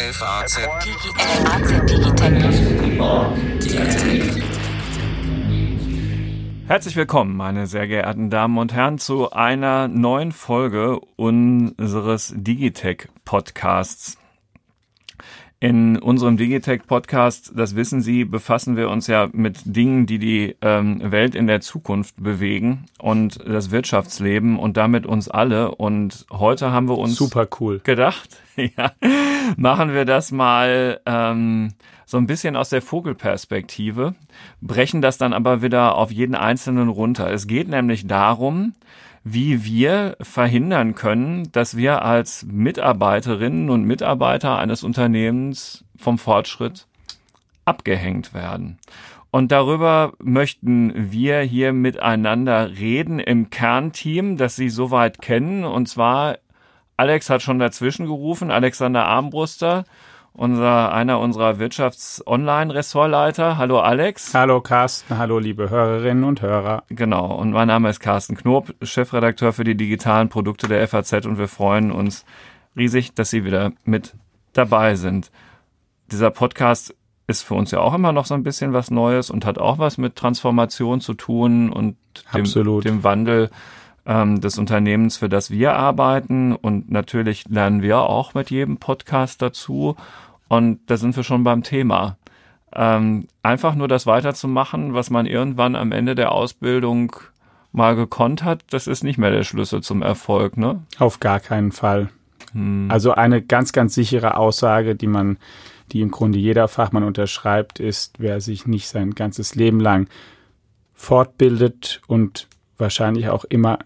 FAZ Herzlich willkommen, meine sehr geehrten Damen und Herren, zu einer neuen Folge unseres Digitech Podcasts. In unserem Digitech Podcast, das wissen Sie, befassen wir uns ja mit Dingen, die die ähm, Welt in der Zukunft bewegen und das Wirtschaftsleben und damit uns alle. Und heute haben wir uns super cool gedacht, ja, machen wir das mal ähm, so ein bisschen aus der Vogelperspektive, brechen das dann aber wieder auf jeden Einzelnen runter. Es geht nämlich darum, wie wir verhindern können, dass wir als Mitarbeiterinnen und Mitarbeiter eines Unternehmens vom Fortschritt abgehängt werden. Und darüber möchten wir hier miteinander reden im Kernteam, das Sie soweit kennen. Und zwar, Alex hat schon dazwischen gerufen, Alexander Armbruster unser, einer unserer Wirtschafts-Online-Ressortleiter. Hallo Alex. Hallo Carsten, hallo liebe Hörerinnen und Hörer. Genau, und mein Name ist Carsten Knob, Chefredakteur für die digitalen Produkte der FAZ und wir freuen uns riesig, dass Sie wieder mit dabei sind. Dieser Podcast ist für uns ja auch immer noch so ein bisschen was Neues und hat auch was mit Transformation zu tun und dem, dem Wandel ähm, des Unternehmens, für das wir arbeiten. Und natürlich lernen wir auch mit jedem Podcast dazu. Und da sind wir schon beim Thema. Ähm, einfach nur das weiterzumachen, was man irgendwann am Ende der Ausbildung mal gekonnt hat, das ist nicht mehr der Schlüssel zum Erfolg, ne? Auf gar keinen Fall. Hm. Also eine ganz, ganz sichere Aussage, die man, die im Grunde jeder Fachmann unterschreibt, ist, wer sich nicht sein ganzes Leben lang fortbildet und wahrscheinlich auch immer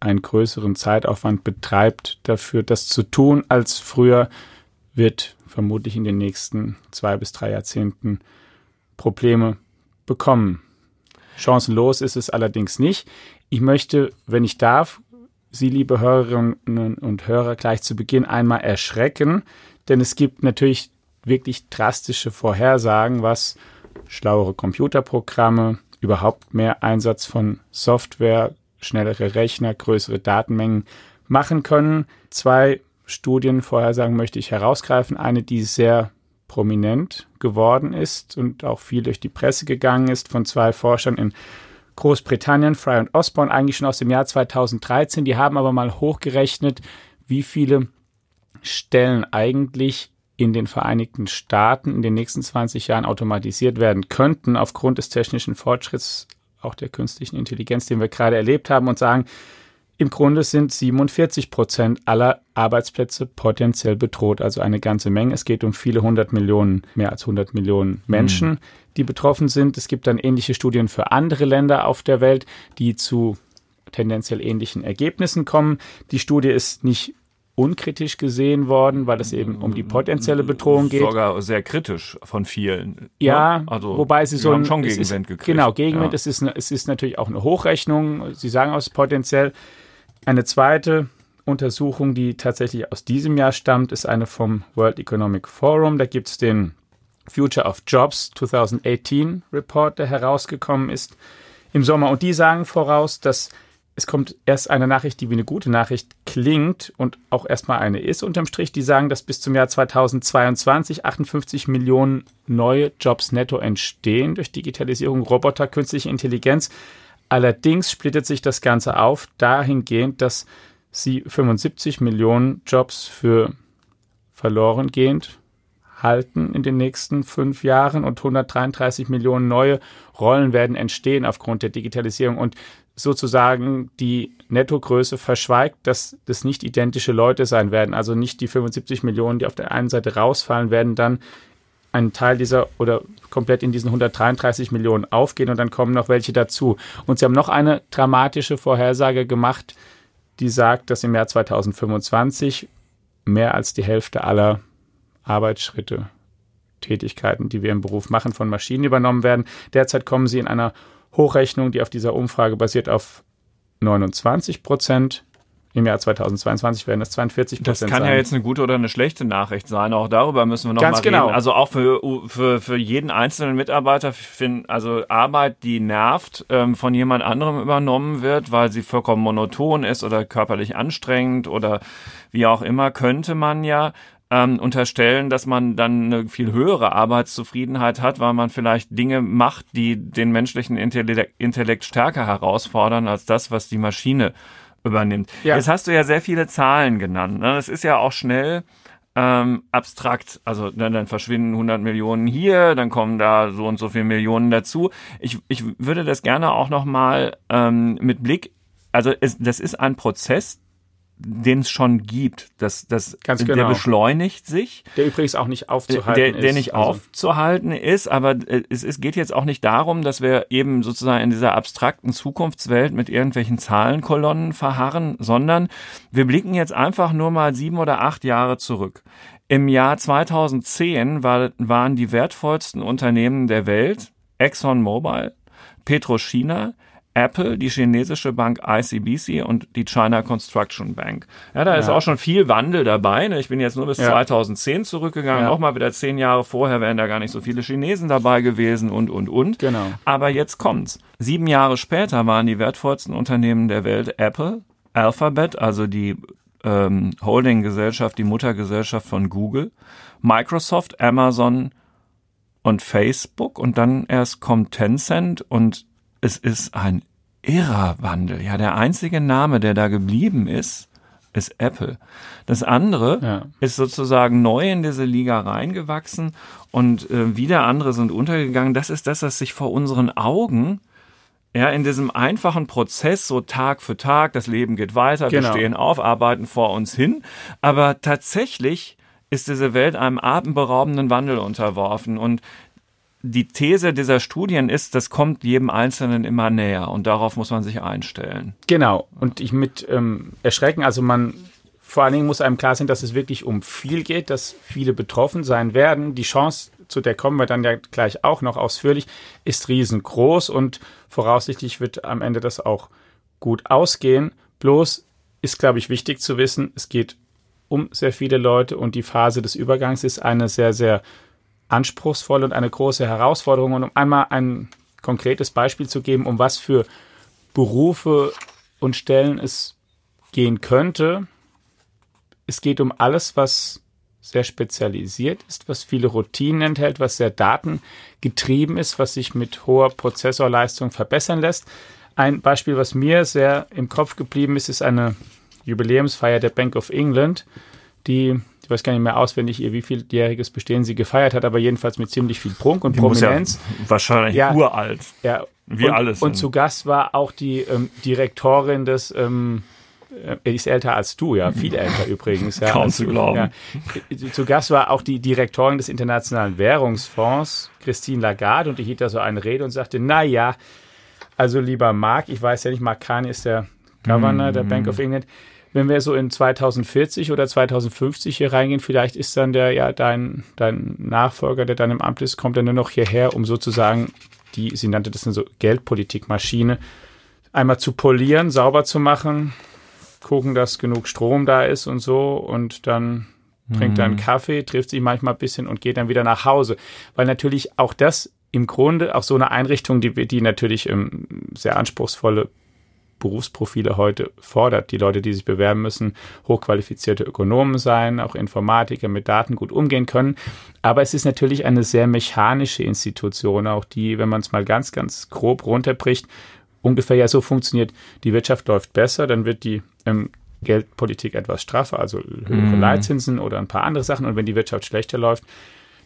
einen größeren Zeitaufwand betreibt, dafür das zu tun als früher, wird vermutlich in den nächsten zwei bis drei Jahrzehnten Probleme bekommen. Chancenlos ist es allerdings nicht. Ich möchte, wenn ich darf, Sie, liebe Hörerinnen und Hörer, gleich zu Beginn einmal erschrecken, denn es gibt natürlich wirklich drastische Vorhersagen, was schlauere Computerprogramme, überhaupt mehr Einsatz von Software, schnellere Rechner, größere Datenmengen machen können. Zwei Studienvorhersagen möchte ich herausgreifen. Eine, die sehr prominent geworden ist und auch viel durch die Presse gegangen ist von zwei Forschern in Großbritannien, Fry und Osborne, eigentlich schon aus dem Jahr 2013. Die haben aber mal hochgerechnet, wie viele Stellen eigentlich in den Vereinigten Staaten in den nächsten 20 Jahren automatisiert werden könnten aufgrund des technischen Fortschritts, auch der künstlichen Intelligenz, den wir gerade erlebt haben und sagen, im Grunde sind 47 Prozent aller Arbeitsplätze potenziell bedroht, also eine ganze Menge. Es geht um viele hundert Millionen, mehr als 100 Millionen Menschen, mhm. die betroffen sind. Es gibt dann ähnliche Studien für andere Länder auf der Welt, die zu tendenziell ähnlichen Ergebnissen kommen. Die Studie ist nicht unkritisch gesehen worden, weil es eben um die potenzielle Bedrohung geht. Sogar sehr kritisch von vielen. Ne? Ja, also wobei sie so haben schon Gegenwind gekriegt. Genau, Gegenwind. Ja. Es, ist, es ist natürlich auch eine Hochrechnung. Sie sagen aus potenziell eine zweite Untersuchung, die tatsächlich aus diesem Jahr stammt, ist eine vom World Economic Forum. Da gibt es den Future of Jobs 2018 Report, der herausgekommen ist im Sommer. Und die sagen voraus, dass es kommt erst eine Nachricht, die wie eine gute Nachricht klingt und auch erstmal eine ist unterm Strich. Die sagen, dass bis zum Jahr 2022 58 Millionen neue Jobs netto entstehen durch Digitalisierung, Roboter, künstliche Intelligenz. Allerdings splittet sich das Ganze auf dahingehend, dass sie 75 Millionen Jobs für verloren gehend halten in den nächsten fünf Jahren und 133 Millionen neue Rollen werden entstehen aufgrund der Digitalisierung und sozusagen die Nettogröße verschweigt, dass das nicht identische Leute sein werden. Also nicht die 75 Millionen, die auf der einen Seite rausfallen, werden dann einen Teil dieser oder komplett in diesen 133 Millionen aufgehen und dann kommen noch welche dazu. Und sie haben noch eine dramatische Vorhersage gemacht, die sagt, dass im Jahr 2025 mehr als die Hälfte aller Arbeitsschritte, Tätigkeiten, die wir im Beruf machen, von Maschinen übernommen werden. Derzeit kommen sie in einer Hochrechnung, die auf dieser Umfrage basiert, auf 29 Prozent. Im Jahr 2022 werden es 42 Prozent Das kann sein. ja jetzt eine gute oder eine schlechte Nachricht sein. Auch darüber müssen wir noch Ganz mal genau. reden. Also auch für, für, für jeden einzelnen Mitarbeiter, find, also Arbeit, die nervt, ähm, von jemand anderem übernommen wird, weil sie vollkommen monoton ist oder körperlich anstrengend oder wie auch immer, könnte man ja ähm, unterstellen, dass man dann eine viel höhere Arbeitszufriedenheit hat, weil man vielleicht Dinge macht, die den menschlichen Intellekt, Intellekt stärker herausfordern als das, was die Maschine übernimmt. Ja. Jetzt hast du ja sehr viele Zahlen genannt. Ne? Das ist ja auch schnell ähm, abstrakt. Also dann, dann verschwinden 100 Millionen hier, dann kommen da so und so viele Millionen dazu. Ich, ich würde das gerne auch noch mal ähm, mit Blick, also es, das ist ein Prozess, den es schon gibt. Das, das, Ganz genau. Der beschleunigt sich. Der übrigens auch nicht aufzuhalten der, der ist. Der nicht also. aufzuhalten ist, aber es, es geht jetzt auch nicht darum, dass wir eben sozusagen in dieser abstrakten Zukunftswelt mit irgendwelchen Zahlenkolonnen verharren, sondern wir blicken jetzt einfach nur mal sieben oder acht Jahre zurück. Im Jahr 2010 war, waren die wertvollsten Unternehmen der Welt ExxonMobil, Petrochina, Apple, die chinesische Bank ICBC und die China Construction Bank. Ja, da ist ja. auch schon viel Wandel dabei. Ne? Ich bin jetzt nur bis ja. 2010 zurückgegangen. Ja. Auch mal wieder zehn Jahre vorher wären da gar nicht so viele Chinesen dabei gewesen und, und, und. Genau. Aber jetzt kommt's. Sieben Jahre später waren die wertvollsten Unternehmen der Welt Apple, Alphabet, also die ähm, Holding-Gesellschaft, die Muttergesellschaft von Google, Microsoft, Amazon und Facebook und dann erst kommt Tencent und es ist ein irrer Wandel. Ja, der einzige Name, der da geblieben ist, ist Apple. Das andere ja. ist sozusagen neu in diese Liga reingewachsen und äh, wieder andere sind untergegangen. Das ist das, was sich vor unseren Augen ja, in diesem einfachen Prozess, so Tag für Tag, das Leben geht weiter, genau. wir stehen auf, arbeiten vor uns hin. Aber tatsächlich ist diese Welt einem atemberaubenden Wandel unterworfen. Und die These dieser Studien ist, das kommt jedem Einzelnen immer näher und darauf muss man sich einstellen. Genau. Und ich mit ähm, Erschrecken, also man vor allen Dingen muss einem klar sein, dass es wirklich um viel geht, dass viele betroffen sein werden. Die Chance, zu der kommen wir dann ja gleich auch noch ausführlich, ist riesengroß und voraussichtlich wird am Ende das auch gut ausgehen. Bloß ist, glaube ich, wichtig zu wissen, es geht um sehr viele Leute und die Phase des Übergangs ist eine sehr, sehr anspruchsvoll und eine große Herausforderung. Und um einmal ein konkretes Beispiel zu geben, um was für Berufe und Stellen es gehen könnte, es geht um alles, was sehr spezialisiert ist, was viele Routinen enthält, was sehr datengetrieben ist, was sich mit hoher Prozessorleistung verbessern lässt. Ein Beispiel, was mir sehr im Kopf geblieben ist, ist eine Jubiläumsfeier der Bank of England, die ich weiß gar nicht mehr auswendig, ihr wie vieljähriges Bestehen sie gefeiert hat, aber jedenfalls mit ziemlich viel Prunk und die Prominenz. Ja wahrscheinlich ja, uralt. Ja, wie und, alles. Und zu Gast war auch die ähm, Direktorin des ähm, äh, er ist älter als du, ja, viel älter übrigens. Ja, Kaum zu glauben. Ja. Zu Gast war auch die Direktorin des Internationalen Währungsfonds, Christine Lagarde, und die hielt da so eine Rede und sagte, na ja, also lieber Mark, ich weiß ja nicht, Mark Kahn ist der Governor mm. der Bank of England, wenn wir so in 2040 oder 2050 hier reingehen, vielleicht ist dann der, ja, dein, dein Nachfolger, der dann im Amt ist, kommt dann nur noch hierher, um sozusagen die, sie nannte das eine so Geldpolitikmaschine, einmal zu polieren, sauber zu machen, gucken, dass genug Strom da ist und so und dann trinkt er einen mhm. Kaffee, trifft sich manchmal ein bisschen und geht dann wieder nach Hause. Weil natürlich auch das im Grunde auch so eine Einrichtung, die, die natürlich ähm, sehr anspruchsvolle Berufsprofile heute fordert. Die Leute, die sich bewerben müssen, hochqualifizierte Ökonomen sein, auch Informatiker mit Daten gut umgehen können. Aber es ist natürlich eine sehr mechanische Institution, auch die, wenn man es mal ganz, ganz grob runterbricht, ungefähr ja so funktioniert. Die Wirtschaft läuft besser, dann wird die ähm, Geldpolitik etwas straffer, also höhere mm. Leitzinsen oder ein paar andere Sachen. Und wenn die Wirtschaft schlechter läuft,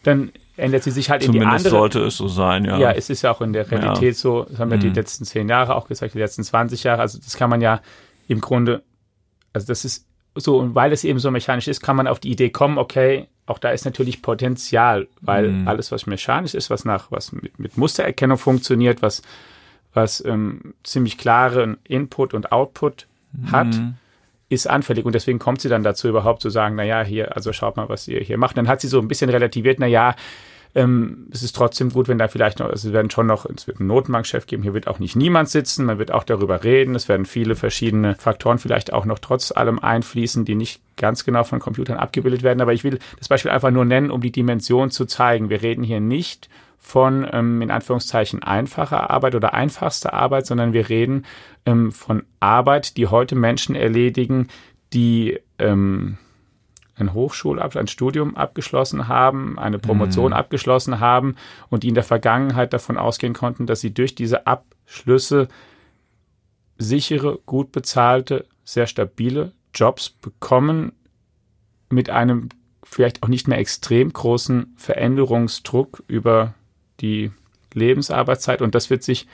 dann ändert sie sich halt Zumindest in die andere. sollte es so sein, ja. Ja, es ist ja auch in der Realität ja. so. Das haben wir mhm. die letzten zehn Jahre auch gesagt, die letzten 20 Jahre. Also das kann man ja im Grunde, also das ist so, und weil es eben so mechanisch ist, kann man auf die Idee kommen, okay, auch da ist natürlich Potenzial, weil mhm. alles, was mechanisch ist, was nach, was mit, mit Mustererkennung funktioniert, was, was ähm, ziemlich klaren Input und Output hat, mhm ist anfällig und deswegen kommt sie dann dazu überhaupt zu sagen, naja, hier, also schaut mal, was ihr hier macht. Dann hat sie so ein bisschen relativiert, naja, ähm, es ist trotzdem gut, wenn da vielleicht noch, also es werden schon noch, es wird einen Notenbankchef geben, hier wird auch nicht niemand sitzen, man wird auch darüber reden, es werden viele verschiedene Faktoren vielleicht auch noch trotz allem einfließen, die nicht ganz genau von Computern abgebildet werden. Aber ich will das Beispiel einfach nur nennen, um die Dimension zu zeigen. Wir reden hier nicht von ähm, in Anführungszeichen einfacher Arbeit oder einfachster Arbeit, sondern wir reden ähm, von Arbeit, die heute Menschen erledigen, die ähm, ein Hochschulabschluss, ein Studium abgeschlossen haben, eine Promotion mhm. abgeschlossen haben und die in der Vergangenheit davon ausgehen konnten, dass sie durch diese Abschlüsse sichere, gut bezahlte, sehr stabile Jobs bekommen mit einem vielleicht auch nicht mehr extrem großen Veränderungsdruck über die Lebensarbeitszeit und das wird sich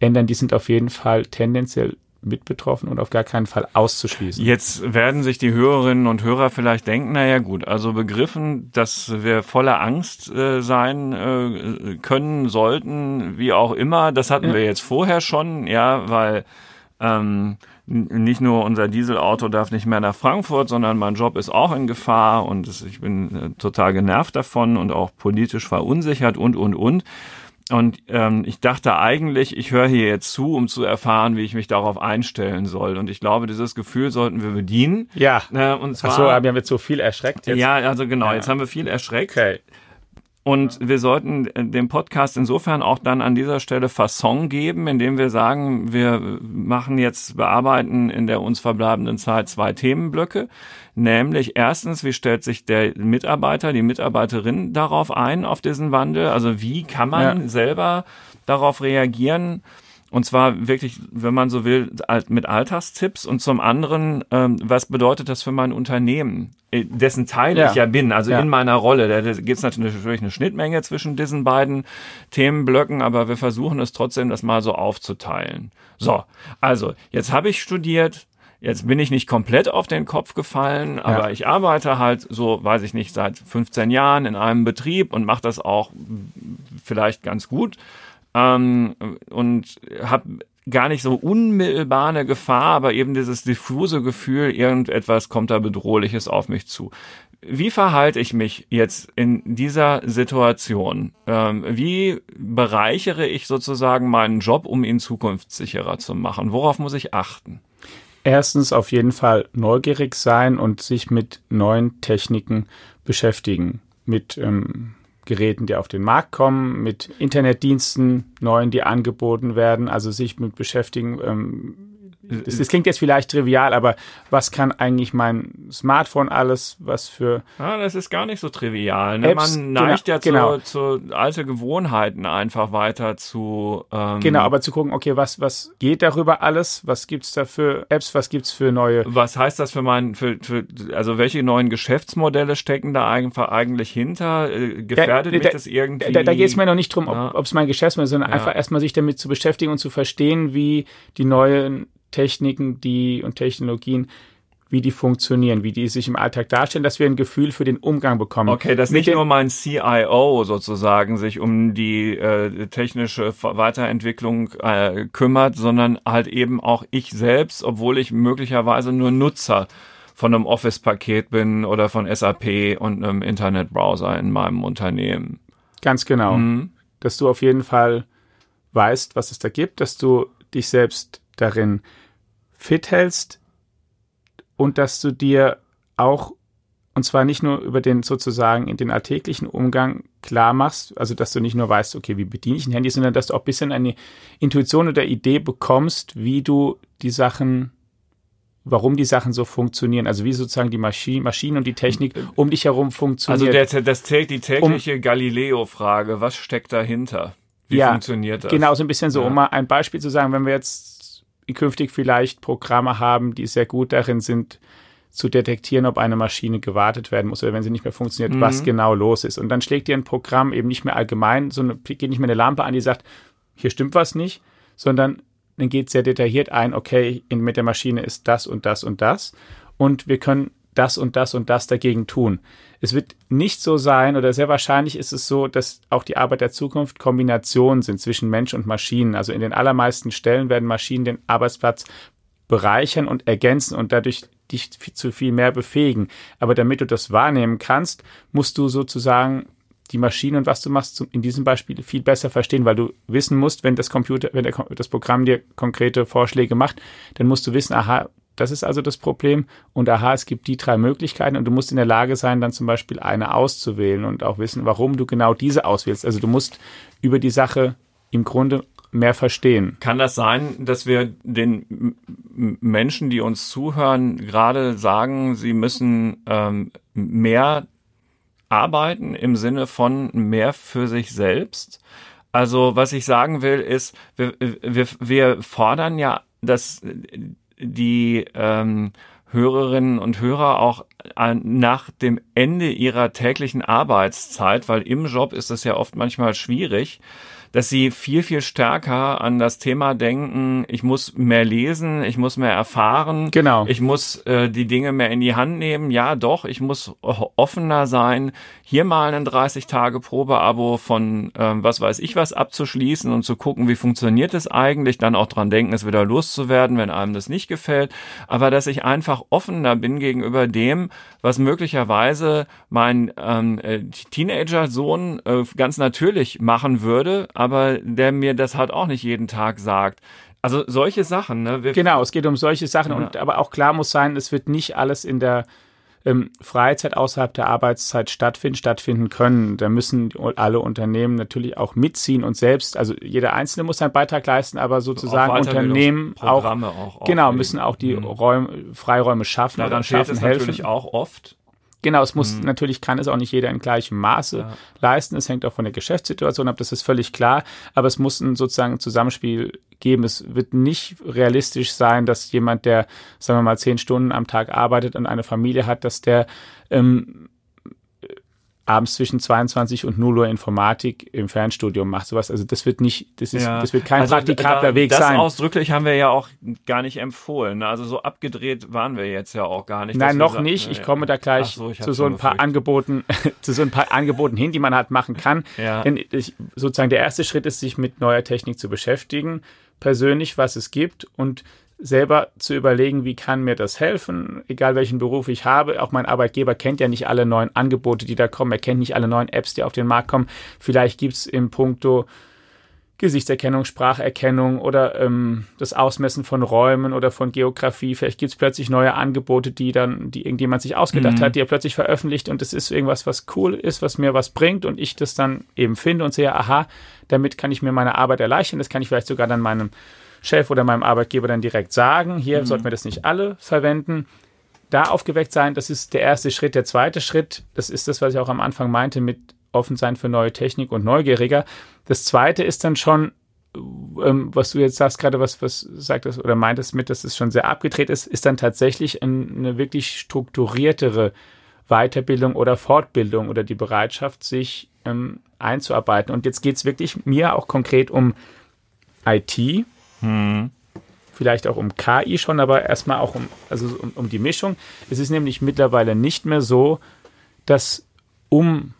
ändern. Die sind auf jeden Fall tendenziell mit betroffen und auf gar keinen Fall auszuschließen. Jetzt werden sich die Hörerinnen und Hörer vielleicht denken, naja gut, also begriffen, dass wir voller Angst äh, sein äh, können, sollten, wie auch immer, das hatten ja. wir jetzt vorher schon, ja, weil ähm, nicht nur unser Dieselauto darf nicht mehr nach Frankfurt, sondern mein Job ist auch in Gefahr und ich bin äh, total genervt davon und auch politisch verunsichert und, und, und. Und ähm, ich dachte eigentlich, ich höre hier jetzt zu, um zu erfahren, wie ich mich darauf einstellen soll. Und ich glaube, dieses Gefühl sollten wir bedienen. Ja. Äh, und zwar, Ach so, haben wir jetzt so viel erschreckt. Jetzt. Ja, also genau, ja. jetzt haben wir viel erschreckt. Okay. Und wir sollten dem Podcast insofern auch dann an dieser Stelle Fasson geben, indem wir sagen, wir machen jetzt, bearbeiten in der uns verbleibenden Zeit zwei Themenblöcke. Nämlich erstens, wie stellt sich der Mitarbeiter, die Mitarbeiterin darauf ein, auf diesen Wandel? Also wie kann man ja. selber darauf reagieren? Und zwar wirklich, wenn man so will, mit Alltagstipps. Und zum anderen, ähm, was bedeutet das für mein Unternehmen, äh, dessen Teil ja. ich ja bin, also ja. in meiner Rolle. Da, da gibt es natürlich eine Schnittmenge zwischen diesen beiden Themenblöcken, aber wir versuchen es trotzdem, das mal so aufzuteilen. So, also, jetzt habe ich studiert, Jetzt bin ich nicht komplett auf den Kopf gefallen, aber ja. ich arbeite halt so, weiß ich nicht, seit 15 Jahren in einem Betrieb und mache das auch vielleicht ganz gut ähm, und habe gar nicht so unmittelbar eine Gefahr, aber eben dieses diffuse Gefühl, irgendetwas kommt da bedrohliches auf mich zu. Wie verhalte ich mich jetzt in dieser Situation? Ähm, wie bereichere ich sozusagen meinen Job, um ihn zukunftssicherer zu machen? Worauf muss ich achten? Erstens auf jeden Fall neugierig sein und sich mit neuen Techniken beschäftigen. Mit ähm, Geräten, die auf den Markt kommen, mit Internetdiensten, neuen, die angeboten werden, also sich mit beschäftigen, ähm, das, das, klingt jetzt vielleicht trivial, aber was kann eigentlich mein Smartphone alles, was für... Ja, das ist gar nicht so trivial. Ne? Apps, Man neigt genau, ja zu, genau. zu alte Gewohnheiten einfach weiter zu... Ähm genau, aber zu gucken, okay, was, was geht darüber alles? Was gibt's da für Apps? Was gibt's für neue... Was heißt das für mein... Für, für, also welche neuen Geschäftsmodelle stecken da einfach eigentlich hinter? Äh, gefährdet ja, mich das irgendwie? Da, da geht es mir noch nicht drum, ob es mein Geschäftsmodell ist, sondern ja. einfach erstmal sich damit zu beschäftigen und zu verstehen, wie die neuen Techniken, die und Technologien, wie die funktionieren, wie die sich im Alltag darstellen, dass wir ein Gefühl für den Umgang bekommen. Okay, dass nicht nur mein CIO sozusagen sich um die äh, technische Weiterentwicklung äh, kümmert, sondern halt eben auch ich selbst, obwohl ich möglicherweise nur Nutzer von einem Office-Paket bin oder von SAP und einem Internetbrowser in meinem Unternehmen. Ganz genau. Mhm. Dass du auf jeden Fall weißt, was es da gibt, dass du dich selbst darin fit hältst und dass du dir auch, und zwar nicht nur über den sozusagen in den alltäglichen Umgang klar machst, also dass du nicht nur weißt, okay, wie bediene ich ein Handy, sondern dass du auch ein bisschen eine Intuition oder Idee bekommst, wie du die Sachen warum die Sachen so funktionieren, also wie sozusagen die Maschine, Maschinen und die Technik um dich herum funktionieren. Also der, das zählt die tägliche um, Galileo-Frage, was steckt dahinter? Wie ja, funktioniert das? Genau, so ein bisschen so, ja. um mal ein Beispiel zu sagen, wenn wir jetzt künftig vielleicht Programme haben, die sehr gut darin sind, zu detektieren, ob eine Maschine gewartet werden muss oder wenn sie nicht mehr funktioniert, mhm. was genau los ist. Und dann schlägt dir ein Programm eben nicht mehr allgemein, so eine, geht nicht mehr eine Lampe an, die sagt, hier stimmt was nicht, sondern dann geht sehr detailliert ein, okay, in, mit der Maschine ist das und das und das. Und wir können das und das und das dagegen tun. Es wird nicht so sein oder sehr wahrscheinlich ist es so, dass auch die Arbeit der Zukunft Kombinationen sind zwischen Mensch und Maschinen. Also in den allermeisten Stellen werden Maschinen den Arbeitsplatz bereichern und ergänzen und dadurch dich zu viel mehr befähigen. Aber damit du das wahrnehmen kannst, musst du sozusagen die Maschine und was du machst in diesem Beispiel viel besser verstehen, weil du wissen musst, wenn das Computer, wenn das Programm dir konkrete Vorschläge macht, dann musst du wissen, aha, das ist also das Problem. Und aha, es gibt die drei Möglichkeiten und du musst in der Lage sein, dann zum Beispiel eine auszuwählen und auch wissen, warum du genau diese auswählst. Also du musst über die Sache im Grunde mehr verstehen. Kann das sein, dass wir den Menschen, die uns zuhören, gerade sagen, sie müssen ähm, mehr arbeiten im Sinne von mehr für sich selbst? Also was ich sagen will, ist, wir, wir, wir fordern ja, dass die ähm, Hörerinnen und Hörer auch nach dem Ende ihrer täglichen Arbeitszeit, weil im Job ist es ja oft manchmal schwierig, dass sie viel, viel stärker an das Thema denken, ich muss mehr lesen, ich muss mehr erfahren, genau. ich muss äh, die Dinge mehr in die Hand nehmen. Ja, doch, ich muss offener sein, hier mal ein 30-Tage-Probeabo von ähm, was weiß ich was abzuschließen und zu gucken, wie funktioniert es eigentlich, dann auch dran denken, es wieder loszuwerden, wenn einem das nicht gefällt. Aber dass ich einfach offener bin gegenüber dem, was möglicherweise mein ähm, äh, Teenager-Sohn äh, ganz natürlich machen würde, aber der mir das halt auch nicht jeden Tag sagt. Also solche Sachen, ne? Wir genau, es geht um solche Sachen ja. und aber auch klar muss sein, es wird nicht alles in der ähm, Freizeit außerhalb der Arbeitszeit stattfinden, stattfinden können. Da müssen alle Unternehmen natürlich auch mitziehen und selbst, also jeder Einzelne muss seinen Beitrag leisten, aber sozusagen Unternehmen auch, auch genau müssen auch die mhm. Räume, Freiräume schaffen Daran oder schaffen helfen. Natürlich auch oft Genau, es muss mhm. natürlich kann es auch nicht jeder in gleichem Maße ja. leisten. Es hängt auch von der Geschäftssituation ab, das ist völlig klar. Aber es muss ein sozusagen ein Zusammenspiel geben. Es wird nicht realistisch sein, dass jemand, der, sagen wir mal, zehn Stunden am Tag arbeitet und eine Familie hat, dass der ähm, abends zwischen 22 und 0 Uhr Informatik im Fernstudium macht. Sowas. Also das wird nicht, das ist, ja. das wird kein also praktikabler da, Weg das sein. Das ausdrücklich haben wir ja auch gar nicht empfohlen. Also so abgedreht waren wir jetzt ja auch gar nicht. Nein, noch sagen, nicht. Ich komme da gleich so, zu so ein paar Angeboten, zu so ein paar Angeboten hin, die man halt machen kann. Ja. Denn ich, sozusagen der erste Schritt ist, sich mit neuer Technik zu beschäftigen, persönlich, was es gibt und selber zu überlegen, wie kann mir das helfen, egal welchen Beruf ich habe. Auch mein Arbeitgeber kennt ja nicht alle neuen Angebote, die da kommen. Er kennt nicht alle neuen Apps, die auf den Markt kommen. Vielleicht gibt es im Punkto Gesichtserkennung, Spracherkennung oder ähm, das Ausmessen von Räumen oder von Geografie. Vielleicht gibt es plötzlich neue Angebote, die dann, die irgendjemand sich ausgedacht mhm. hat, die er plötzlich veröffentlicht und es ist irgendwas, was cool ist, was mir was bringt und ich das dann eben finde und sehe, aha, damit kann ich mir meine Arbeit erleichtern. Das kann ich vielleicht sogar dann meinem Chef oder meinem Arbeitgeber dann direkt sagen, hier mhm. sollten wir das nicht alle verwenden. Da aufgeweckt sein, das ist der erste Schritt. Der zweite Schritt, das ist das, was ich auch am Anfang meinte, mit offen sein für neue Technik und neugieriger. Das zweite ist dann schon, ähm, was du jetzt sagst, gerade was, was sagtest oder meintest mit, dass es schon sehr abgedreht ist, ist dann tatsächlich eine wirklich strukturiertere Weiterbildung oder Fortbildung oder die Bereitschaft, sich ähm, einzuarbeiten. Und jetzt geht es wirklich mir auch konkret um IT, hm. Vielleicht auch um KI schon, aber erstmal auch um, also um, um die Mischung. Es ist nämlich mittlerweile nicht mehr so, dass um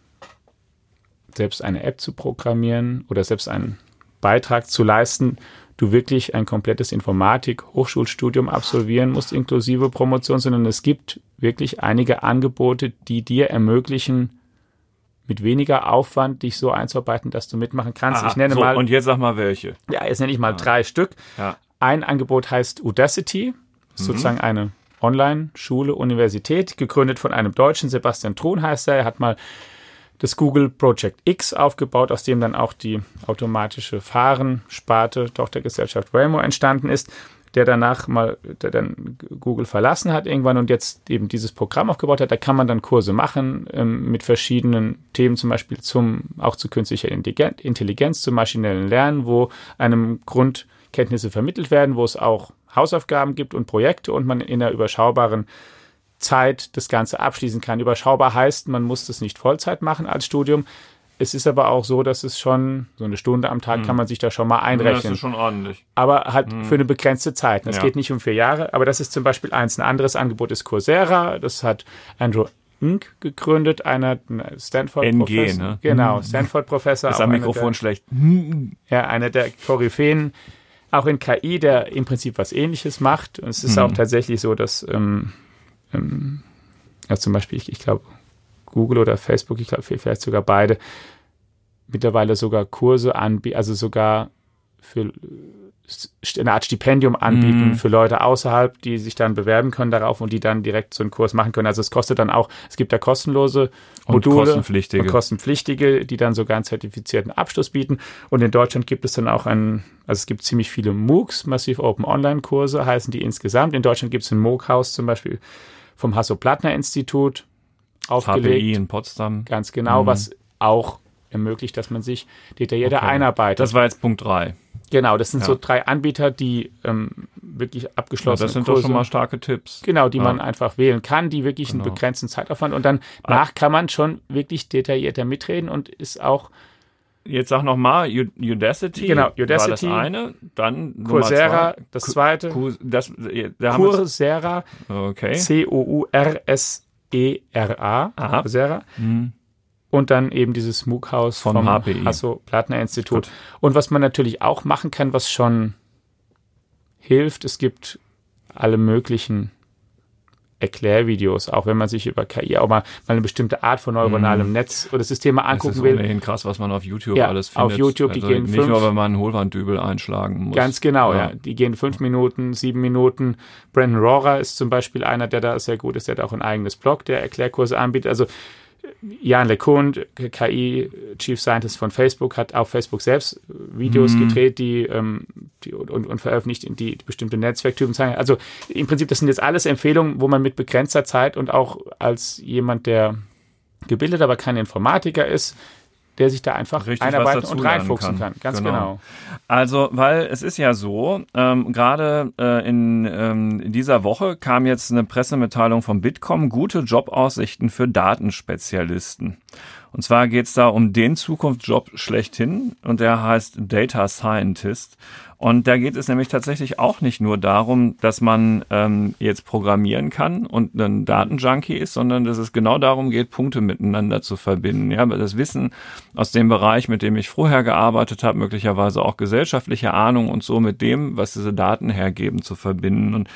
selbst eine App zu programmieren oder selbst einen Beitrag zu leisten, du wirklich ein komplettes Informatik-Hochschulstudium absolvieren musst, inklusive Promotion, sondern es gibt wirklich einige Angebote, die dir ermöglichen, mit weniger Aufwand dich so einzuarbeiten, dass du mitmachen kannst. Aha, ich nenne so, mal. Und jetzt sag mal welche. Ja, jetzt nenne ich mal ah. drei Stück. Ja. Ein Angebot heißt Udacity, mhm. sozusagen eine Online-Schule, Universität, gegründet von einem Deutschen, Sebastian Thron heißt er. Er hat mal das Google Project X aufgebaut, aus dem dann auch die automatische Fahren-Sparte Tochtergesellschaft Waymo entstanden ist der danach mal, der dann Google verlassen hat irgendwann und jetzt eben dieses Programm aufgebaut hat. Da kann man dann Kurse machen ähm, mit verschiedenen Themen, zum Beispiel zum, auch zu künstlicher Intelligenz, zum maschinellen Lernen, wo einem Grundkenntnisse vermittelt werden, wo es auch Hausaufgaben gibt und Projekte und man in einer überschaubaren Zeit das Ganze abschließen kann. Überschaubar heißt, man muss das nicht Vollzeit machen als Studium, es ist aber auch so, dass es schon so eine Stunde am Tag hm. kann man sich da schon mal einrechnen. Ja, das ist schon ordentlich. Aber halt hm. für eine begrenzte Zeit. Es ja. geht nicht um vier Jahre, aber das ist zum Beispiel eins. Ein anderes Angebot ist Coursera. Das hat Andrew Inc. gegründet, einer Stanford-Professor. Ne? Genau, hm. Stanford-Professor. Ist am Mikrofon der, schlecht. Ja, einer der Koryphäen. Auch in KI, der im Prinzip was ähnliches macht. Und es ist hm. auch tatsächlich so, dass ähm, ähm, ja, zum Beispiel, ich, ich glaube, Google oder Facebook, ich glaube vielleicht sogar beide, mittlerweile sogar Kurse anbieten, also sogar für eine Art Stipendium anbieten mhm. für Leute außerhalb, die sich dann bewerben können darauf und die dann direkt so einen Kurs machen können. Also es kostet dann auch, es gibt da kostenlose Module und kostenpflichtige. und kostenpflichtige, die dann sogar einen zertifizierten Abschluss bieten. Und in Deutschland gibt es dann auch einen, also es gibt ziemlich viele MOOCs, Massiv Open Online Kurse heißen die insgesamt. In Deutschland gibt es ein MOOC-Haus zum Beispiel vom Hasso-Plattner-Institut aufgelegt. HPI in Potsdam. Ganz genau, mhm. was auch ermöglicht, dass man sich detaillierter okay. einarbeitet. Das war jetzt Punkt drei. Genau, das sind ja. so drei Anbieter, die ähm, wirklich abgeschlossen sind. Ja, das sind Kurse, doch schon mal starke Tipps. Genau, die ja. man einfach wählen kann, die wirklich genau. einen begrenzten Zeitaufwand und dann ah. nach kann man schon wirklich detaillierter mitreden und ist auch Jetzt sag noch mal Udacity. Genau, Udacity. War das eine, dann Coursera, das zweite. Cu das, da Coursera. Okay. C O U R S E R A. Coursera. Mhm und dann eben dieses MOOC-Haus vom, vom HPI. Hasso-Plattner-Institut. Und was man natürlich auch machen kann, was schon hilft, es gibt alle möglichen Erklärvideos, auch wenn man sich über KI auch mal, mal eine bestimmte Art von neuronalem mm. Netz oder System mal angucken das ist will. krass, was man auf YouTube ja, alles findet. Auf YouTube, die also gehen nicht fünf, nur, wenn man einen Hohlwanddübel einschlagen muss. Ganz genau, ja. ja. Die gehen fünf Minuten, sieben Minuten. Brandon Rohrer ist zum Beispiel einer, der da sehr gut ist, der hat auch ein eigenes Blog, der Erklärkurse anbietet. Also Jan LeCun, KI Chief Scientist von Facebook, hat auf Facebook selbst Videos mhm. gedreht, die, ähm, die und, und, veröffentlicht, die, die bestimmte Netzwerktypen zeigen. Also im Prinzip, das sind jetzt alles Empfehlungen, wo man mit begrenzter Zeit und auch als jemand, der gebildet, aber kein Informatiker ist, der sich da einfach Richtig einarbeiten und reinfuchsen kann. kann. Ganz genau. genau. Also, weil es ist ja so, ähm, gerade äh, in, ähm, in dieser Woche kam jetzt eine Pressemitteilung vom Bitkom, gute Jobaussichten für Datenspezialisten. Und zwar geht es da um den Zukunftsjob schlechthin und der heißt Data Scientist. Und da geht es nämlich tatsächlich auch nicht nur darum, dass man ähm, jetzt programmieren kann und ein Datenjunkie ist, sondern dass es genau darum geht, Punkte miteinander zu verbinden. Ja, das Wissen aus dem Bereich, mit dem ich vorher gearbeitet habe, möglicherweise auch gesellschaftliche Ahnung und so mit dem, was diese Daten hergeben, zu verbinden. Und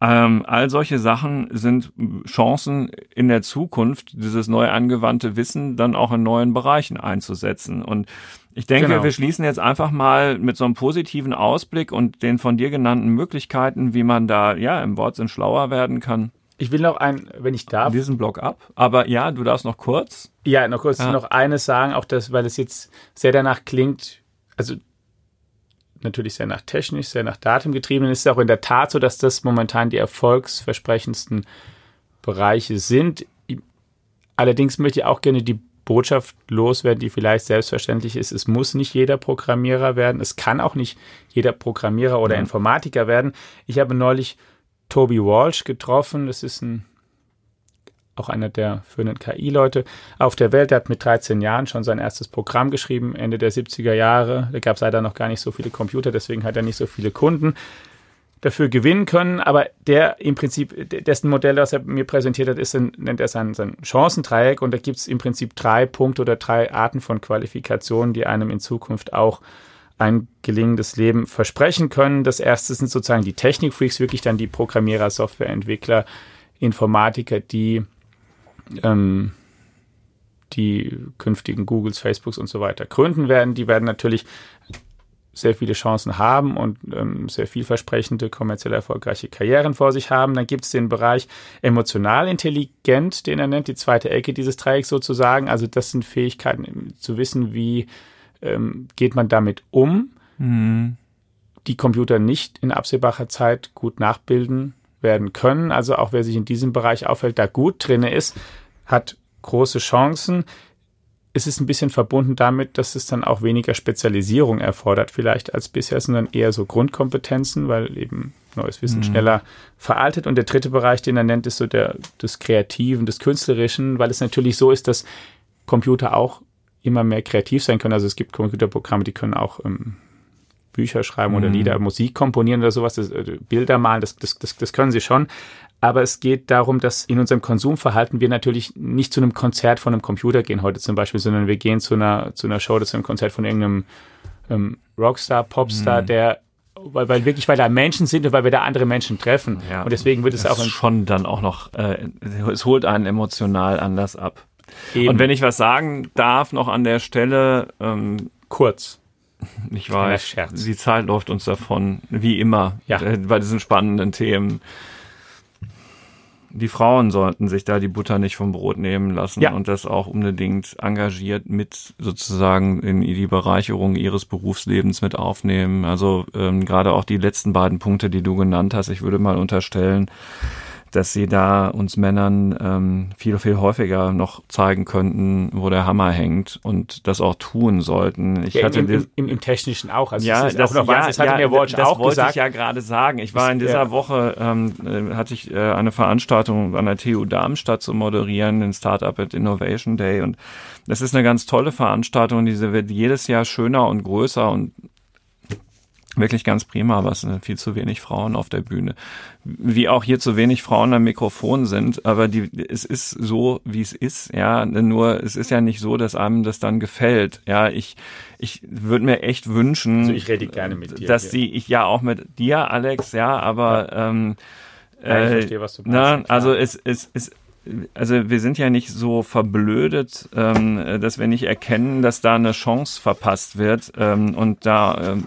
ähm, all solche Sachen sind Chancen in der Zukunft, dieses neu angewandte Wissen dann auch in neuen Bereichen einzusetzen. Und ich denke, genau. wir schließen jetzt einfach mal mit so einem positiven Ausblick und den von dir genannten Möglichkeiten, wie man da ja im Wortsinn schlauer werden kann. Ich will noch ein, wenn ich darf. Diesen Blog ab. Aber ja, du darfst noch kurz. Ja, noch kurz ja. noch eines sagen, auch das, weil es jetzt sehr danach klingt, also natürlich sehr nach technisch, sehr nach Datum getrieben. ist es auch in der Tat so, dass das momentan die erfolgsversprechendsten Bereiche sind. Allerdings möchte ich auch gerne die Botschaft loswerden, die vielleicht selbstverständlich ist. Es muss nicht jeder Programmierer werden. Es kann auch nicht jeder Programmierer oder ja. Informatiker werden. Ich habe neulich Toby Walsh getroffen. Das ist ein auch einer der führenden KI-Leute auf der Welt. Der hat mit 13 Jahren schon sein erstes Programm geschrieben, Ende der 70er Jahre. Da gab es leider noch gar nicht so viele Computer, deswegen hat er nicht so viele Kunden dafür gewinnen können. Aber der im Prinzip, dessen Modell, das er mir präsentiert hat, ist, nennt er sein, sein Chancendreieck. Und da gibt es im Prinzip drei Punkte oder drei Arten von Qualifikationen, die einem in Zukunft auch ein gelingendes Leben versprechen können. Das erste sind sozusagen die Technikfreaks, wirklich dann die Programmierer, Softwareentwickler, Informatiker, die ähm, die künftigen Googles, Facebooks und so weiter gründen werden. Die werden natürlich sehr viele Chancen haben und ähm, sehr vielversprechende, kommerziell erfolgreiche Karrieren vor sich haben. Dann gibt es den Bereich emotional intelligent, den er nennt, die zweite Ecke dieses Dreiecks sozusagen. Also das sind Fähigkeiten zu wissen, wie ähm, geht man damit um, mhm. die Computer nicht in absehbarer Zeit gut nachbilden werden können. Also auch wer sich in diesem Bereich aufhält, da gut drin ist, hat große Chancen. Es ist ein bisschen verbunden damit, dass es dann auch weniger Spezialisierung erfordert, vielleicht als bisher, sondern eher so Grundkompetenzen, weil eben neues Wissen mhm. schneller veraltet. Und der dritte Bereich, den er nennt, ist so der des Kreativen, des Künstlerischen, weil es natürlich so ist, dass Computer auch immer mehr kreativ sein können. Also es gibt Computerprogramme, die können auch ähm, Bücher schreiben oder mhm. Lieder, Musik komponieren oder sowas, das, äh, Bilder malen, das, das, das, das können sie schon. Aber es geht darum, dass in unserem Konsumverhalten wir natürlich nicht zu einem Konzert von einem Computer gehen heute zum Beispiel, sondern wir gehen zu einer, zu einer Show oder zu einem Konzert von irgendeinem ähm, Rockstar, Popstar, mhm. der weil, weil wirklich, weil da Menschen sind und weil wir da andere Menschen treffen. Ja, und deswegen wird es auch schon dann auch noch, äh, es holt einen emotional anders ab. Eben. Und wenn ich was sagen darf, noch an der Stelle, ähm, kurz Ich weiß, die Zeit läuft uns davon, wie immer, ja. Äh, bei diesen spannenden Themen die Frauen sollten sich da die Butter nicht vom Brot nehmen lassen ja. und das auch unbedingt engagiert mit sozusagen in die Bereicherung ihres Berufslebens mit aufnehmen. Also ähm, gerade auch die letzten beiden Punkte, die du genannt hast, ich würde mal unterstellen, dass sie da uns Männern ähm, viel, viel häufiger noch zeigen könnten, wo der Hammer hängt und das auch tun sollten. Ich ja, hatte im, im, im, im, Technischen auch. Also ja, das, auch ja, das hatte ja, mir Watch das auch wollte gesagt. ich ja gerade sagen. Ich war in dieser ja. Woche, ähm, äh, hatte ich äh, eine Veranstaltung an der TU Darmstadt zu moderieren, den Startup at Innovation Day und das ist eine ganz tolle Veranstaltung, diese wird jedes Jahr schöner und größer und wirklich ganz prima, aber es sind viel zu wenig Frauen auf der Bühne. Wie auch hier zu wenig Frauen am Mikrofon sind, aber die, es ist so, wie es ist, ja. Nur es ist ja nicht so, dass einem das dann gefällt. Ja, ich, ich würde mir echt wünschen, also ich rede gerne mit dir, dass die, ich ja auch mit dir, Alex, ja, aber ja. ähm, ja, ich äh, verstehe, was du meinst. Na, also es, es, es also wir sind ja nicht so verblödet, ähm, dass wir nicht erkennen, dass da eine Chance verpasst wird ähm, und da ähm,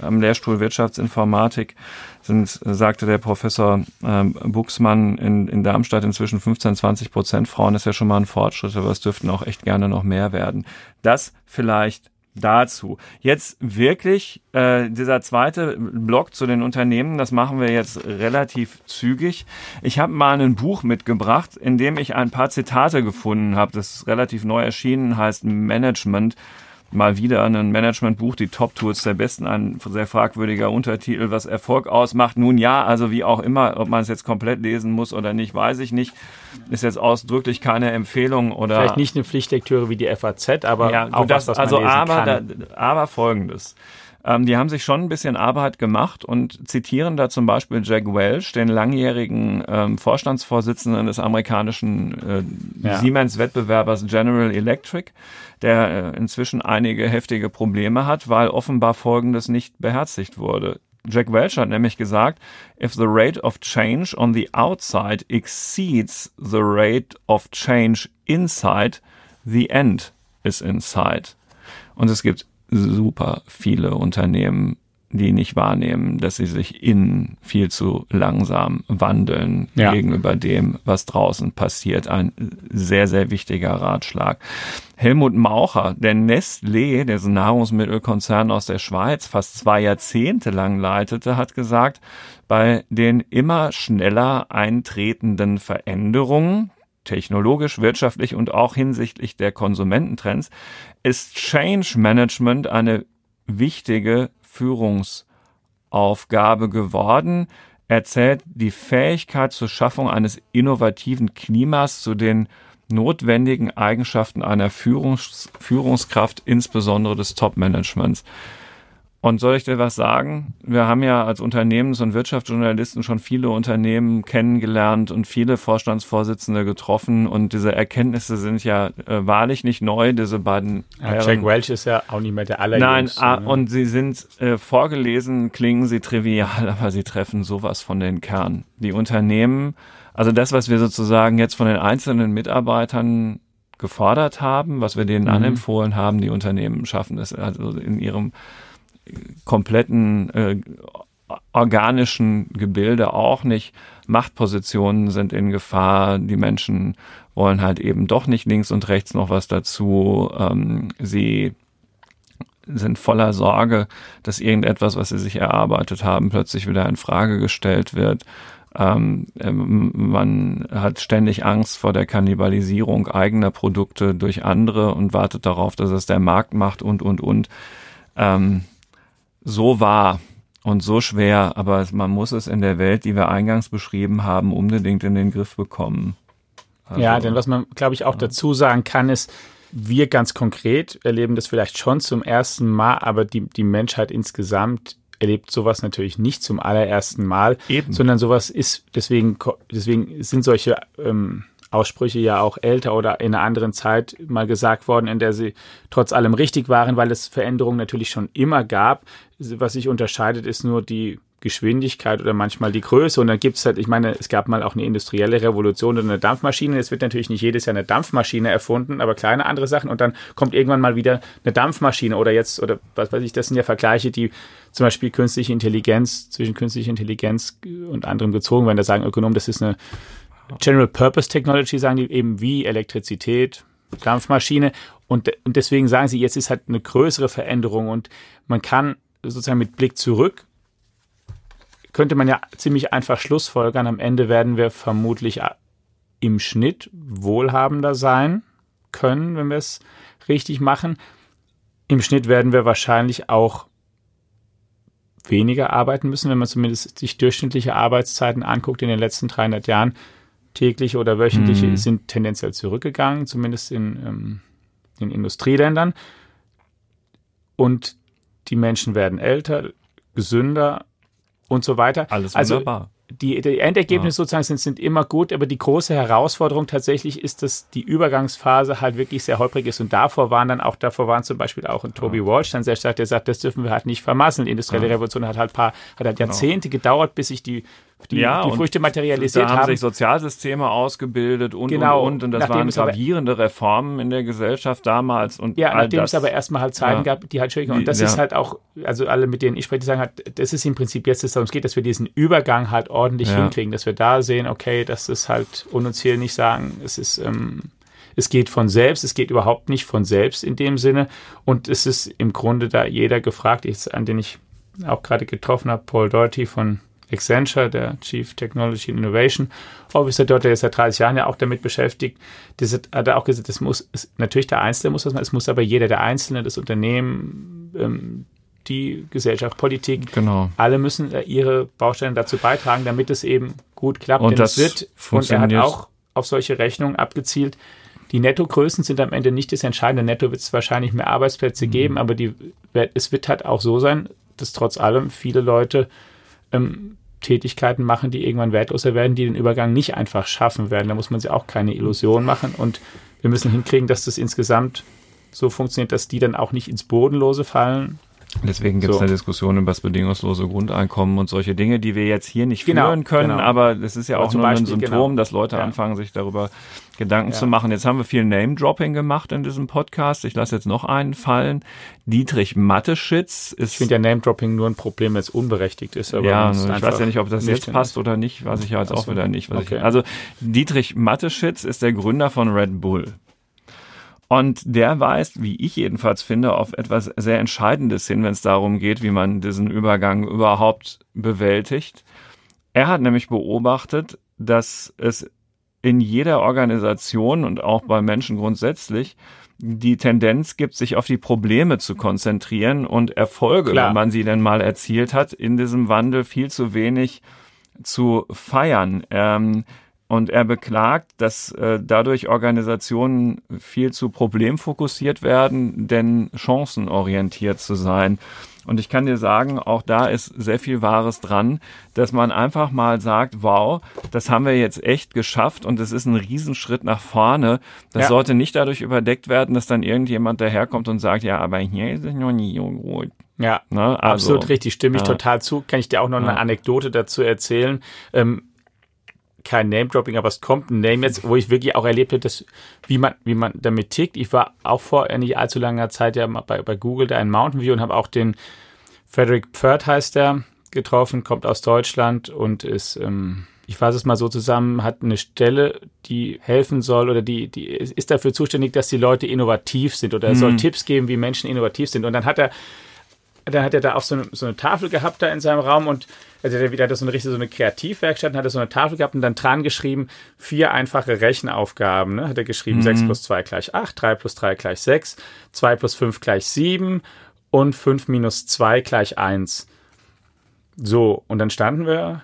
am Lehrstuhl Wirtschaftsinformatik sind, sagte der Professor ähm, Buchsmann in, in Darmstadt inzwischen 15, 20 Prozent Frauen ist ja schon mal ein Fortschritt, aber es dürften auch echt gerne noch mehr werden. Das vielleicht dazu. Jetzt wirklich äh, dieser zweite Block zu den Unternehmen, das machen wir jetzt relativ zügig. Ich habe mal ein Buch mitgebracht, in dem ich ein paar Zitate gefunden habe. Das ist relativ neu erschienen, heißt Management mal wieder ein Managementbuch, die Top-Tools der Besten, ein sehr fragwürdiger Untertitel, was Erfolg ausmacht. Nun ja, also wie auch immer, ob man es jetzt komplett lesen muss oder nicht, weiß ich nicht. Ist jetzt ausdrücklich keine Empfehlung oder. Vielleicht nicht eine Pflichtlektüre wie die FAZ, aber ja, auch das, was, was man also lesen aber, kann. Da, aber folgendes. Ähm, die haben sich schon ein bisschen Arbeit gemacht und zitieren da zum Beispiel Jack Welch, den langjährigen ähm, Vorstandsvorsitzenden des amerikanischen äh, ja. Siemens-Wettbewerbers General Electric, der äh, inzwischen einige heftige Probleme hat, weil offenbar Folgendes nicht beherzigt wurde. Jack Welch hat nämlich gesagt, if the rate of change on the outside exceeds the rate of change inside, the end is inside. Und es gibt super viele Unternehmen, die nicht wahrnehmen, dass sie sich innen viel zu langsam wandeln ja. gegenüber dem, was draußen passiert. Ein sehr, sehr wichtiger Ratschlag. Helmut Maucher, der Nestlé, der Nahrungsmittelkonzern aus der Schweiz, fast zwei Jahrzehnte lang leitete, hat gesagt, bei den immer schneller eintretenden Veränderungen, technologisch, wirtschaftlich und auch hinsichtlich der Konsumententrends, ist Change Management eine wichtige Führungsaufgabe geworden. Er zählt die Fähigkeit zur Schaffung eines innovativen Klimas zu den notwendigen Eigenschaften einer Führungs Führungskraft, insbesondere des Top-Managements. Und soll ich dir was sagen? Wir haben ja als Unternehmens- und Wirtschaftsjournalisten schon viele Unternehmen kennengelernt und viele Vorstandsvorsitzende getroffen und diese Erkenntnisse sind ja äh, wahrlich nicht neu, diese beiden. Ja, Jack Welch ist ja auch nicht mehr der allerjüngste. Nein, ah, ne? und sie sind äh, vorgelesen, klingen sie trivial, aber sie treffen sowas von den Kern. Die Unternehmen, also das, was wir sozusagen jetzt von den einzelnen Mitarbeitern gefordert haben, was wir denen mhm. anempfohlen haben, die Unternehmen schaffen es also in ihrem kompletten äh, organischen Gebilde auch nicht. Machtpositionen sind in Gefahr. Die Menschen wollen halt eben doch nicht links und rechts noch was dazu. Ähm, sie sind voller Sorge, dass irgendetwas, was sie sich erarbeitet haben, plötzlich wieder in Frage gestellt wird. Ähm, ähm man hat ständig Angst vor der Kannibalisierung eigener Produkte durch andere und wartet darauf, dass es der Markt macht und, und, und. Ähm, so wahr und so schwer, aber man muss es in der Welt, die wir eingangs beschrieben haben, unbedingt in den Griff bekommen. Also, ja, denn was man, glaube ich, auch ja. dazu sagen kann, ist, wir ganz konkret erleben das vielleicht schon zum ersten Mal, aber die, die Menschheit insgesamt erlebt sowas natürlich nicht zum allerersten Mal, Eben. sondern sowas ist, deswegen, deswegen sind solche ähm, Aussprüche ja auch älter oder in einer anderen Zeit mal gesagt worden, in der sie trotz allem richtig waren, weil es Veränderungen natürlich schon immer gab. Was sich unterscheidet, ist nur die Geschwindigkeit oder manchmal die Größe. Und dann gibt es halt, ich meine, es gab mal auch eine industrielle Revolution oder eine Dampfmaschine. Es wird natürlich nicht jedes Jahr eine Dampfmaschine erfunden, aber kleine andere Sachen. Und dann kommt irgendwann mal wieder eine Dampfmaschine oder jetzt, oder was weiß ich, das sind ja Vergleiche, die zum Beispiel künstliche Intelligenz, zwischen künstlicher Intelligenz und anderem gezogen werden. Da sagen Ökonomen, das ist eine General Purpose Technology, sagen die eben wie Elektrizität, Dampfmaschine. Und, und deswegen sagen sie, jetzt ist halt eine größere Veränderung und man kann sozusagen mit Blick zurück könnte man ja ziemlich einfach schlussfolgern. Am Ende werden wir vermutlich im Schnitt wohlhabender sein können, wenn wir es richtig machen. Im Schnitt werden wir wahrscheinlich auch weniger arbeiten müssen, wenn man zumindest sich durchschnittliche Arbeitszeiten anguckt in den letzten 300 Jahren. Tägliche oder wöchentliche mhm. sind tendenziell zurückgegangen, zumindest in, ähm, in Industrieländern. Und die Menschen werden älter, gesünder, und so weiter. Alles also wunderbar. Also, die, die Endergebnisse ja. sozusagen sind, sind immer gut, aber die große Herausforderung tatsächlich ist, dass die Übergangsphase halt wirklich sehr holprig ist. Und davor waren dann auch, davor waren zum Beispiel auch ein Toby ja. Walsh dann sehr stark, der sagt, das dürfen wir halt nicht vermasseln. Die industrielle ja. Revolution hat halt paar, hat halt genau. Jahrzehnte gedauert, bis sich die die, ja, die Früchte materialisiert da haben. sich Sozialsysteme ausgebildet und, genau, und, und. Und das waren gravierende Reformen in der Gesellschaft damals. Und ja, nachdem das. es aber erstmal halt Zeiten ja. gab, die halt schwierig Und das ja. ist halt auch, also alle, mit denen ich spreche, die sagen halt, das ist im Prinzip jetzt, dass es darum geht, dass wir diesen Übergang halt ordentlich ja. hinkriegen, dass wir da sehen, okay, das ist halt, und uns hier nicht sagen, es ist, ähm, es geht von selbst, es geht überhaupt nicht von selbst in dem Sinne. Und es ist im Grunde da jeder gefragt, an den ich auch gerade getroffen habe, Paul Doherty von Accenture, der Chief Technology Innovation Officer dort, der ist seit 30 Jahren ja auch damit beschäftigt, das hat, er auch gesagt, das muss, natürlich der Einzelne muss das machen, es muss aber jeder, der Einzelne, das Unternehmen, ähm, die Gesellschaft, Politik, genau. alle müssen ihre Bausteine dazu beitragen, damit es eben gut klappt. Und das wird, und er hat auch auf solche Rechnungen abgezielt. Die Nettogrößen sind am Ende nicht das Entscheidende. Netto wird es wahrscheinlich mehr Arbeitsplätze mhm. geben, aber die, es wird halt auch so sein, dass trotz allem viele Leute ähm, Tätigkeiten machen, die irgendwann wertloser werden, die den Übergang nicht einfach schaffen werden. Da muss man sich auch keine Illusion machen und wir müssen hinkriegen, dass das insgesamt so funktioniert, dass die dann auch nicht ins Bodenlose fallen, Deswegen gibt es so. eine Diskussion über das bedingungslose Grundeinkommen und solche Dinge, die wir jetzt hier nicht genau, führen können, genau. aber es ist ja auch nur Beispiel, ein Symptom, genau. dass Leute ja. anfangen, sich darüber Gedanken ja. zu machen. Jetzt haben wir viel Name-Dropping gemacht in diesem Podcast. Ich lasse jetzt noch einen fallen. Dietrich Matteschitz ist. Ich finde ja Name-Dropping nur ein Problem, wenn es unberechtigt ist. Aber ja, ich weiß ja nicht, ob das jetzt passt oder nicht, weiß ich ja jetzt auch wieder nicht. Okay. Ich, also Dietrich Matteschitz ist der Gründer von Red Bull. Und der weist, wie ich jedenfalls finde, auf etwas sehr Entscheidendes hin, wenn es darum geht, wie man diesen Übergang überhaupt bewältigt. Er hat nämlich beobachtet, dass es in jeder Organisation und auch bei Menschen grundsätzlich die Tendenz gibt, sich auf die Probleme zu konzentrieren und Erfolge, Klar. wenn man sie denn mal erzielt hat, in diesem Wandel viel zu wenig zu feiern. Ähm, und er beklagt, dass äh, dadurch Organisationen viel zu problemfokussiert werden, denn chancenorientiert zu sein. Und ich kann dir sagen, auch da ist sehr viel Wahres dran, dass man einfach mal sagt, wow, das haben wir jetzt echt geschafft und es ist ein Riesenschritt nach vorne. Das ja. sollte nicht dadurch überdeckt werden, dass dann irgendjemand daherkommt und sagt, ja, aber hier ist es noch nie so gut. Ja, ne? also, absolut richtig, stimme ich ja. total zu. Kann ich dir auch noch eine Anekdote dazu erzählen? Ähm, kein Name-Dropping, aber es kommt ein Name jetzt, wo ich wirklich auch erlebt habe, dass, wie man, wie man damit tickt. Ich war auch vor nicht allzu langer Zeit ja bei, bei Google da in Mountain View und habe auch den Frederick Pferd heißt der getroffen, kommt aus Deutschland und ist, ähm, ich fasse es mal so zusammen, hat eine Stelle, die helfen soll oder die, die ist dafür zuständig, dass die Leute innovativ sind oder er soll mhm. Tipps geben, wie Menschen innovativ sind. Und dann hat er dann hat er da auch so eine, so eine Tafel gehabt da in seinem Raum und also der wieder so eine richtige so eine Kreativwerkstatt und hat er so eine Tafel gehabt und dann dran geschrieben, vier einfache Rechenaufgaben. Ne? Hat er geschrieben, mhm. 6 plus 2 gleich 8, 3 plus 3 gleich 6, 2 plus 5 gleich 7 und 5 minus 2 gleich 1. So, und dann standen wir,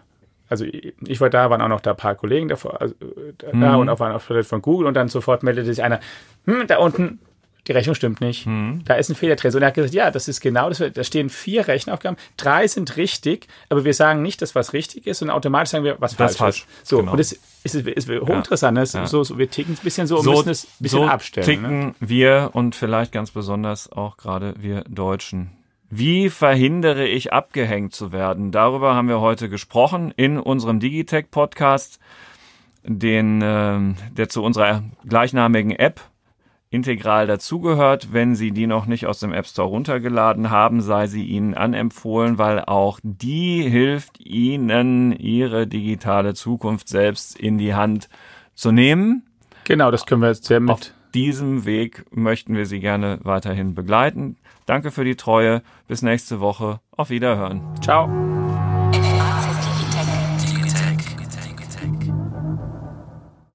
also ich war da, waren auch noch da ein paar Kollegen davor, also, da mhm. und auch waren auch von Google und dann sofort meldete sich einer, hm, da unten die Rechnung stimmt nicht. Mhm. Da ist ein Fehler drin. Und er hat gesagt, ja, das ist genau das. Da stehen vier Rechenaufgaben. Drei sind richtig, aber wir sagen nicht, dass was richtig ist, und automatisch sagen wir, was das falsch, ist. So, genau. und es ist, ist, ist hochinteressant. Ja. So, so, wir ticken ein bisschen so und so, müssen es ein bisschen so abstellen. ticken ne? wir und vielleicht ganz besonders auch gerade wir Deutschen. Wie verhindere ich abgehängt zu werden? Darüber haben wir heute gesprochen in unserem Digitech Podcast, den äh, der zu unserer gleichnamigen App integral dazugehört. Wenn Sie die noch nicht aus dem App Store runtergeladen haben, sei sie Ihnen anempfohlen, weil auch die hilft Ihnen, Ihre digitale Zukunft selbst in die Hand zu nehmen. Genau, das können wir jetzt sehr mit. Auf diesem Weg möchten wir Sie gerne weiterhin begleiten. Danke für die Treue. Bis nächste Woche. Auf Wiederhören. Ciao.